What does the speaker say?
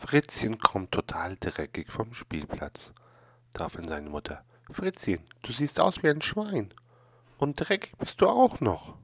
Fritzchen kommt total dreckig vom Spielplatz. Daraufhin seine Mutter. Fritzchen, du siehst aus wie ein Schwein. Und dreckig bist du auch noch.